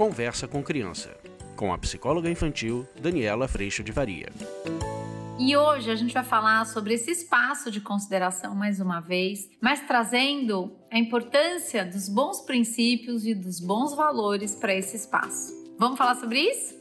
Conversa com Criança, com a psicóloga infantil Daniela Freixo de Varia. E hoje a gente vai falar sobre esse espaço de consideração mais uma vez, mas trazendo a importância dos bons princípios e dos bons valores para esse espaço. Vamos falar sobre isso?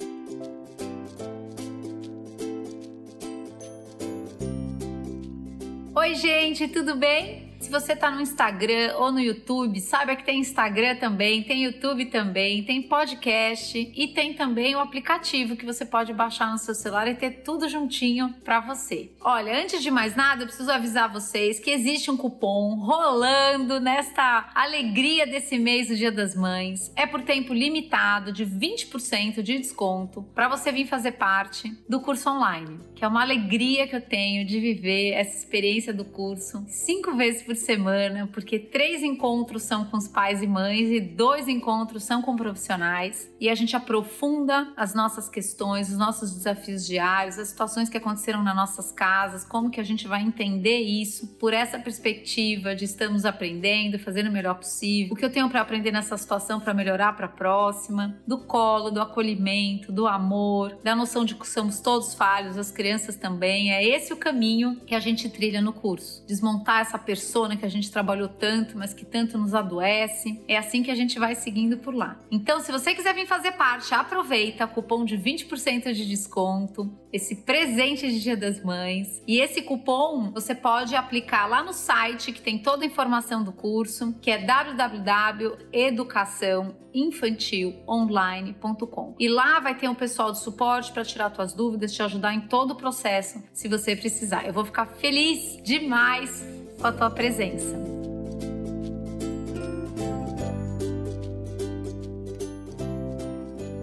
Oi, gente, tudo bem? Se você está no Instagram ou no YouTube, saiba que tem Instagram também, tem YouTube também, tem podcast e tem também o aplicativo que você pode baixar no seu celular e ter tudo juntinho para você. Olha, antes de mais nada, eu preciso avisar vocês que existe um cupom rolando nesta alegria desse mês do Dia das Mães. É por tempo limitado de 20% de desconto para você vir fazer parte do curso online, que é uma alegria que eu tenho de viver essa experiência do curso cinco vezes por semana, porque três encontros são com os pais e mães e dois encontros são com profissionais. E a gente aprofunda as nossas questões, os nossos desafios diários, as situações que aconteceram nas nossas casas, como que a gente vai entender isso por essa perspectiva de estamos aprendendo, fazendo o melhor possível, o que eu tenho para aprender nessa situação para melhorar para a próxima, do colo, do acolhimento, do amor, da noção de que somos todos falhos, as crianças também. É esse o caminho que a gente trilha no curso. Desmontar essa pessoa que a gente trabalhou tanto, mas que tanto nos adoece. É assim que a gente vai seguindo por lá. Então, se você quiser vir fazer parte, aproveita cupom de 20% de desconto, esse presente de Dia das Mães. E esse cupom você pode aplicar lá no site que tem toda a informação do curso, que é www.educaçãoinfantilonline.com. E lá vai ter um pessoal de suporte para tirar suas dúvidas, te ajudar em todo o processo, se você precisar. Eu vou ficar feliz demais com a tua presença.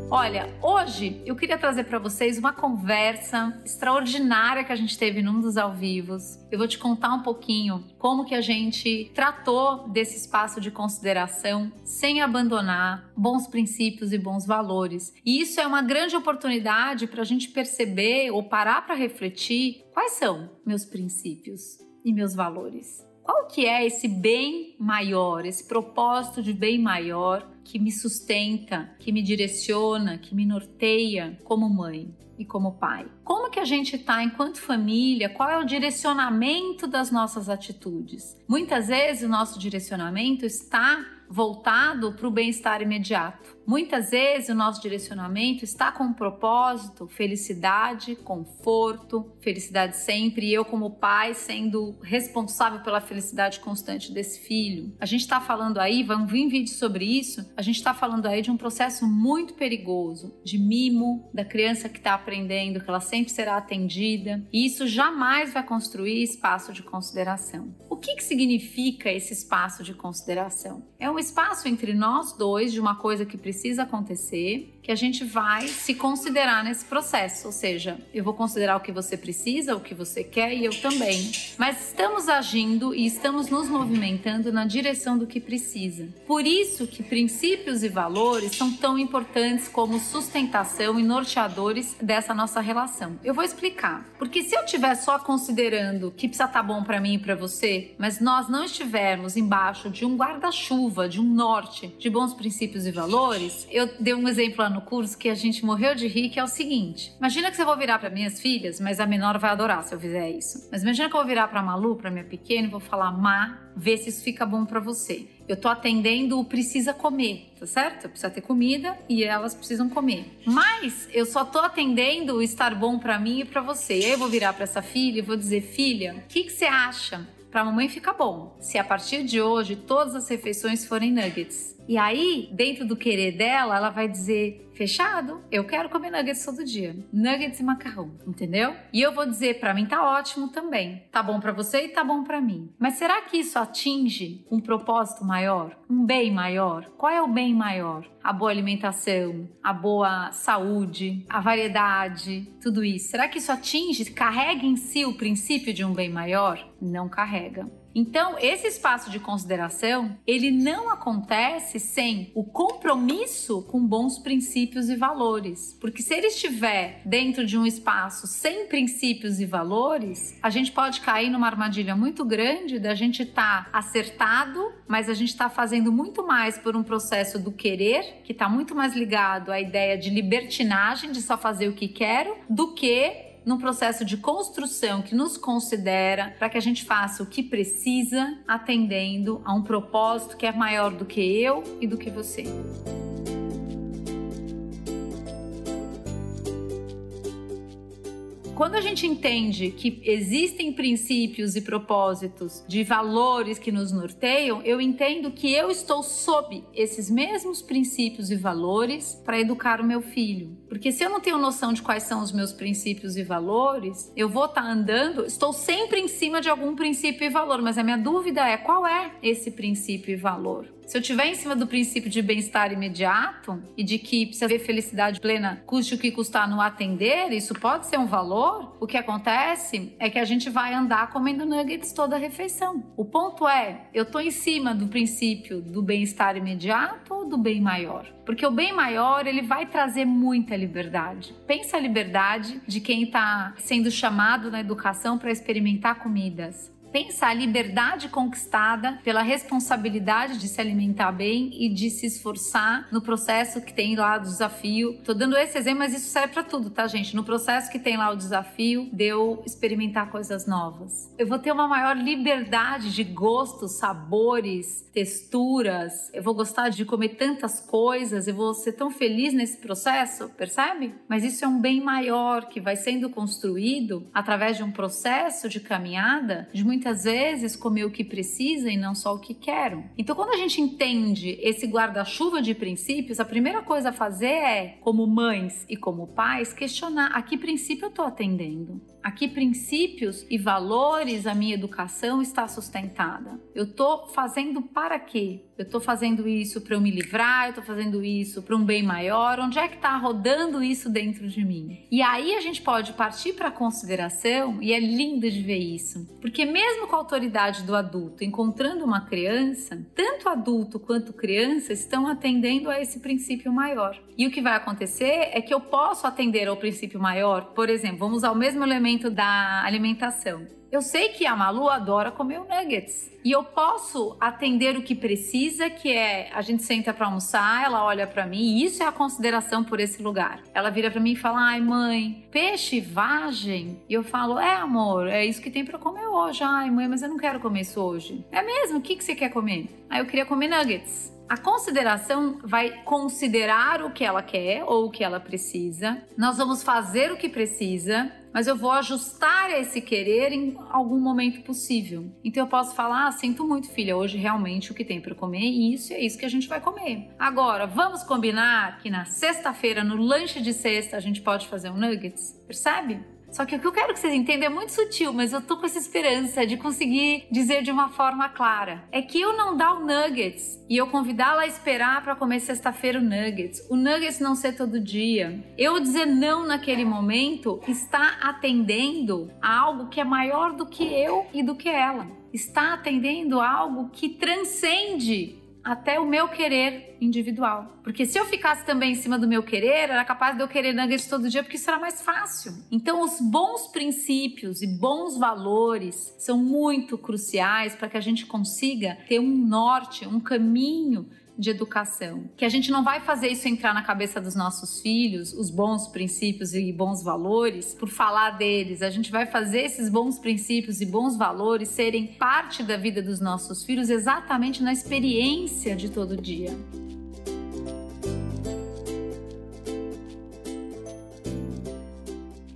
Olha, hoje eu queria trazer para vocês uma conversa extraordinária que a gente teve num dos ao vivos. Eu vou te contar um pouquinho como que a gente tratou desse espaço de consideração sem abandonar bons princípios e bons valores. E isso é uma grande oportunidade para a gente perceber ou parar para refletir quais são meus princípios e meus valores. Qual que é esse bem maior, esse propósito de bem maior que me sustenta, que me direciona, que me norteia como mãe e como pai? Como que a gente está enquanto família? Qual é o direcionamento das nossas atitudes? Muitas vezes o nosso direcionamento está voltado para o bem-estar imediato. Muitas vezes o nosso direcionamento está com um propósito, felicidade, conforto, felicidade sempre, e eu, como pai, sendo responsável pela felicidade constante desse filho. A gente está falando aí, vamos vir vídeo sobre isso, a gente está falando aí de um processo muito perigoso de mimo da criança que está aprendendo, que ela sempre será atendida, e isso jamais vai construir espaço de consideração. O que, que significa esse espaço de consideração? É um espaço entre nós dois de uma coisa que precisa acontecer que a gente vai se considerar nesse processo. Ou seja, eu vou considerar o que você precisa, o que você quer e eu também. Mas estamos agindo e estamos nos movimentando na direção do que precisa. Por isso que princípios e valores são tão importantes como sustentação e norteadores dessa nossa relação. Eu vou explicar. Porque se eu estiver só considerando que precisa estar tá bom para mim e para você, mas nós não estivermos embaixo de um guarda-chuva, de um norte de bons princípios e valores, eu dei um exemplo no curso que a gente morreu de rir, que é o seguinte: imagina que você vou virar para minhas filhas, mas a menor vai adorar se eu fizer isso. Mas imagina que eu vou virar para Malu, para minha pequena, e vou falar: "Má, vê se isso fica bom para você". Eu tô atendendo o precisa comer, tá certo? Precisa ter comida e elas precisam comer. Mas eu só tô atendendo o estar bom para mim e para você. E aí eu vou virar para essa filha e vou dizer: "Filha, o que que você acha?" Para a mamãe fica bom se a partir de hoje todas as refeições forem nuggets. E aí, dentro do querer dela, ela vai dizer: Fechado? Eu quero comer nuggets todo dia. Nuggets e macarrão, entendeu? E eu vou dizer, para mim tá ótimo também. Tá bom para você e tá bom para mim. Mas será que isso atinge um propósito maior? Um bem maior? Qual é o bem maior? A boa alimentação, a boa saúde, a variedade, tudo isso. Será que isso atinge, carrega em si o princípio de um bem maior? Não carrega. Então, esse espaço de consideração, ele não acontece sem o compromisso com bons princípios e valores. Porque se ele estiver dentro de um espaço sem princípios e valores, a gente pode cair numa armadilha muito grande da gente estar tá acertado, mas a gente está fazendo muito mais por um processo do querer, que está muito mais ligado à ideia de libertinagem, de só fazer o que quero, do que num processo de construção que nos considera para que a gente faça o que precisa, atendendo a um propósito que é maior do que eu e do que você. Quando a gente entende que existem princípios e propósitos de valores que nos norteiam, eu entendo que eu estou sob esses mesmos princípios e valores para educar o meu filho. Porque se eu não tenho noção de quais são os meus princípios e valores, eu vou estar tá andando, estou sempre em cima de algum princípio e valor, mas a minha dúvida é qual é esse princípio e valor? Se eu estiver em cima do princípio de bem-estar imediato e de que precisa ver felicidade plena, custe o que custar no atender, isso pode ser um valor. O que acontece é que a gente vai andar comendo nuggets toda a refeição. O ponto é, eu estou em cima do princípio do bem-estar imediato ou do bem maior? Porque o bem maior, ele vai trazer muita liberdade. Pensa a liberdade de quem está sendo chamado na educação para experimentar comidas pensa a liberdade conquistada pela responsabilidade de se alimentar bem e de se esforçar no processo que tem lá o desafio. Tô dando esse exemplo, mas isso serve para tudo, tá, gente? No processo que tem lá o desafio de eu experimentar coisas novas. Eu vou ter uma maior liberdade de gostos, sabores, texturas. Eu vou gostar de comer tantas coisas, eu vou ser tão feliz nesse processo, percebe? Mas isso é um bem maior que vai sendo construído através de um processo de caminhada de muita muitas vezes comer o que precisa e não só o que quero. Então, quando a gente entende esse guarda-chuva de princípios, a primeira coisa a fazer é, como mães e como pais, questionar a que princípio eu estou atendendo. A que princípios e valores a minha educação está sustentada? Eu estou fazendo para quê? Eu estou fazendo isso para eu me livrar, eu estou fazendo isso para um bem maior. Onde é que está rodando isso dentro de mim? E aí a gente pode partir para a consideração, e é lindo de ver isso, porque mesmo com a autoridade do adulto encontrando uma criança, tanto adulto quanto criança estão atendendo a esse princípio maior. E o que vai acontecer é que eu posso atender ao princípio maior, por exemplo, vamos usar o mesmo elemento da alimentação. Eu sei que a Malu adora comer nuggets. E eu posso atender o que precisa, que é a gente senta para almoçar, ela olha para mim, e isso é a consideração por esse lugar. Ela vira para mim e fala: "Ai, mãe, peixe vagem?" E eu falo: "É, amor, é isso que tem para comer hoje." "Ai, mãe, mas eu não quero comer isso hoje." "É mesmo? O que que você quer comer?" "Aí eu queria comer nuggets." A consideração vai considerar o que ela quer ou o que ela precisa. Nós vamos fazer o que precisa, mas eu vou ajustar esse querer em algum momento possível. Então eu posso falar: ah, sinto muito, filha, hoje realmente o que tem para comer é isso, é isso que a gente vai comer. Agora, vamos combinar que na sexta-feira, no lanche de sexta, a gente pode fazer um nuggets? Percebe? Só que o que eu quero que vocês entendam é muito sutil, mas eu tô com essa esperança de conseguir dizer de uma forma clara. É que eu não dar o nuggets e eu convidá-la a esperar para comer sexta-feira o nuggets. O nuggets não ser todo dia. Eu dizer não naquele momento está atendendo a algo que é maior do que eu e do que ela. Está atendendo a algo que transcende até o meu querer individual. Porque se eu ficasse também em cima do meu querer, era capaz de eu querer nuggets todo dia, porque isso era mais fácil. Então, os bons princípios e bons valores são muito cruciais para que a gente consiga ter um norte, um caminho de educação. Que a gente não vai fazer isso entrar na cabeça dos nossos filhos, os bons princípios e bons valores, por falar deles. A gente vai fazer esses bons princípios e bons valores serem parte da vida dos nossos filhos exatamente na experiência de todo dia.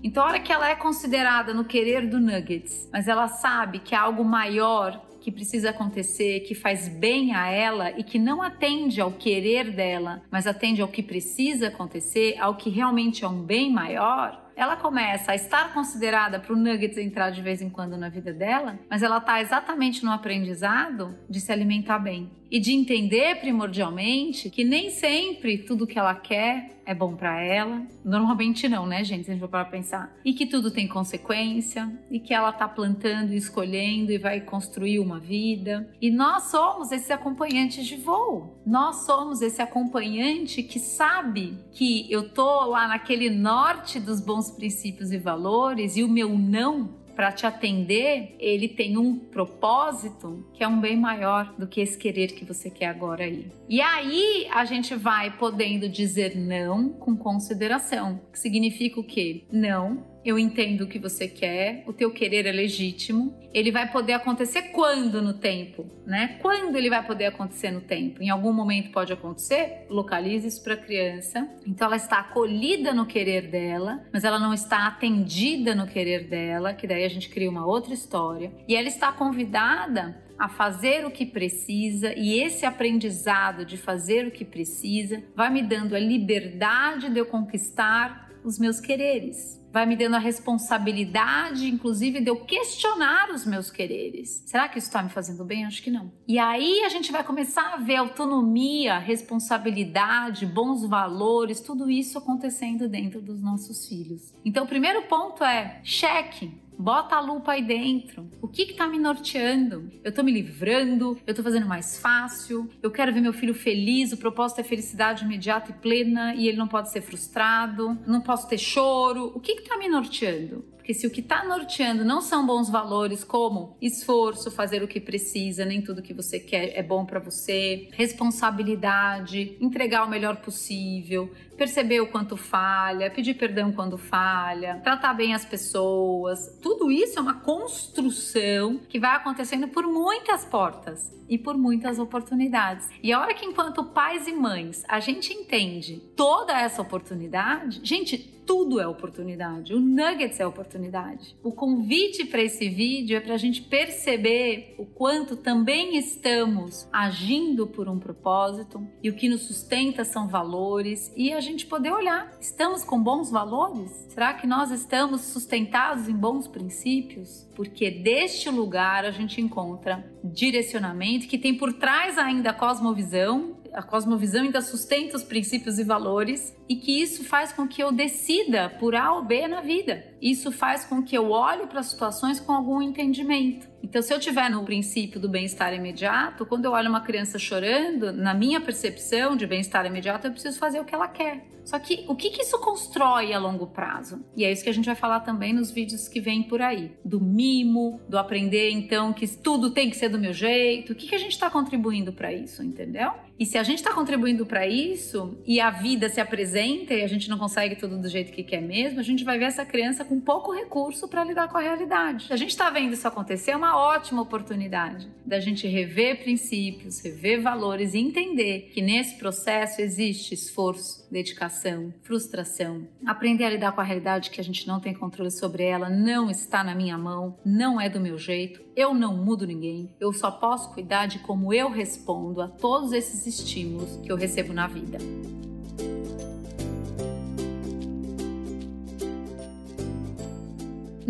Então, a hora que ela é considerada no querer do Nuggets, mas ela sabe que é algo maior que precisa acontecer, que faz bem a ela e que não atende ao querer dela, mas atende ao que precisa acontecer, ao que realmente é um bem maior, ela começa a estar considerada para o Nuggets entrar de vez em quando na vida dela, mas ela está exatamente no aprendizado de se alimentar bem. e de entender primordialmente que nem sempre tudo que ela quer é bom para ela. Normalmente não, né, gente? Se a gente for para pensar. E que tudo tem consequência e que ela tá plantando escolhendo e vai construir uma vida. E nós somos esses acompanhantes de voo. Nós somos esse acompanhante que sabe que eu tô lá naquele norte dos bons princípios e valores e o meu não para te atender, ele tem um propósito que é um bem maior do que esse querer que você quer agora aí. E aí a gente vai podendo dizer não com consideração, que significa o quê? Não eu entendo o que você quer, o teu querer é legítimo. Ele vai poder acontecer quando no tempo, né? Quando ele vai poder acontecer no tempo? Em algum momento pode acontecer? Localize isso para a criança. Então ela está acolhida no querer dela, mas ela não está atendida no querer dela, que daí a gente cria uma outra história. E ela está convidada a fazer o que precisa e esse aprendizado de fazer o que precisa vai me dando a liberdade de eu conquistar os meus quereres vai me dando a responsabilidade, inclusive, de eu questionar os meus quereres. Será que isso está me fazendo bem? Acho que não. E aí a gente vai começar a ver autonomia, responsabilidade, bons valores, tudo isso acontecendo dentro dos nossos filhos. Então, o primeiro ponto é cheque. Bota a lupa aí dentro. O que está me norteando? Eu estou me livrando? Eu estou fazendo mais fácil? Eu quero ver meu filho feliz? O propósito é felicidade imediata e plena e ele não pode ser frustrado? Não posso ter choro? O que está me norteando? Porque se o que está norteando não são bons valores como esforço, fazer o que precisa, nem tudo que você quer é bom para você, responsabilidade, entregar o melhor possível, perceber o quanto falha, pedir perdão quando falha, tratar bem as pessoas, tudo isso é uma construção que vai acontecendo por muitas portas e por muitas oportunidades. E a hora que, enquanto pais e mães, a gente entende toda essa oportunidade, gente, tudo é oportunidade. O Nuggets é oportunidade. O convite para esse vídeo é para a gente perceber o quanto também estamos agindo por um propósito e o que nos sustenta são valores e a gente poder olhar: estamos com bons valores? Será que nós estamos sustentados em bons princípios? Porque deste lugar a gente encontra direcionamento que tem por trás ainda a cosmovisão a cosmovisão ainda sustenta os princípios e valores e que isso faz com que eu decida por A ou B na vida. Isso faz com que eu olhe para as situações com algum entendimento. Então, se eu tiver no princípio do bem-estar imediato, quando eu olho uma criança chorando, na minha percepção de bem-estar imediato, eu preciso fazer o que ela quer. Só que o que, que isso constrói a longo prazo? E é isso que a gente vai falar também nos vídeos que vêm por aí. Do mimo, do aprender então que tudo tem que ser do meu jeito. O que, que a gente está contribuindo para isso, entendeu? E se a gente está contribuindo para isso e a vida se apresenta e a gente não consegue tudo do jeito que quer mesmo, a gente vai ver essa criança com pouco recurso para lidar com a realidade. A gente está vendo isso acontecer, é uma ótima oportunidade da gente rever princípios, rever valores e entender que nesse processo existe esforço, dedicação, frustração. Aprender a lidar com a realidade que a gente não tem controle sobre ela, não está na minha mão, não é do meu jeito, eu não mudo ninguém, eu só posso cuidar de como eu respondo a todos esses estímulos que eu recebo na vida.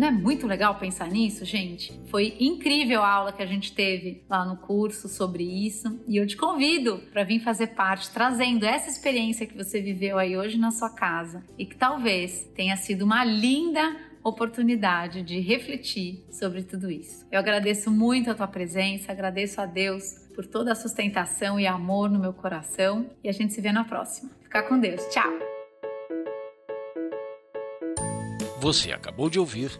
Não é muito legal pensar nisso, gente? Foi incrível a aula que a gente teve lá no curso sobre isso e eu te convido para vir fazer parte, trazendo essa experiência que você viveu aí hoje na sua casa e que talvez tenha sido uma linda oportunidade de refletir sobre tudo isso. Eu agradeço muito a tua presença, agradeço a Deus por toda a sustentação e amor no meu coração e a gente se vê na próxima. Fica com Deus. Tchau. Você acabou de ouvir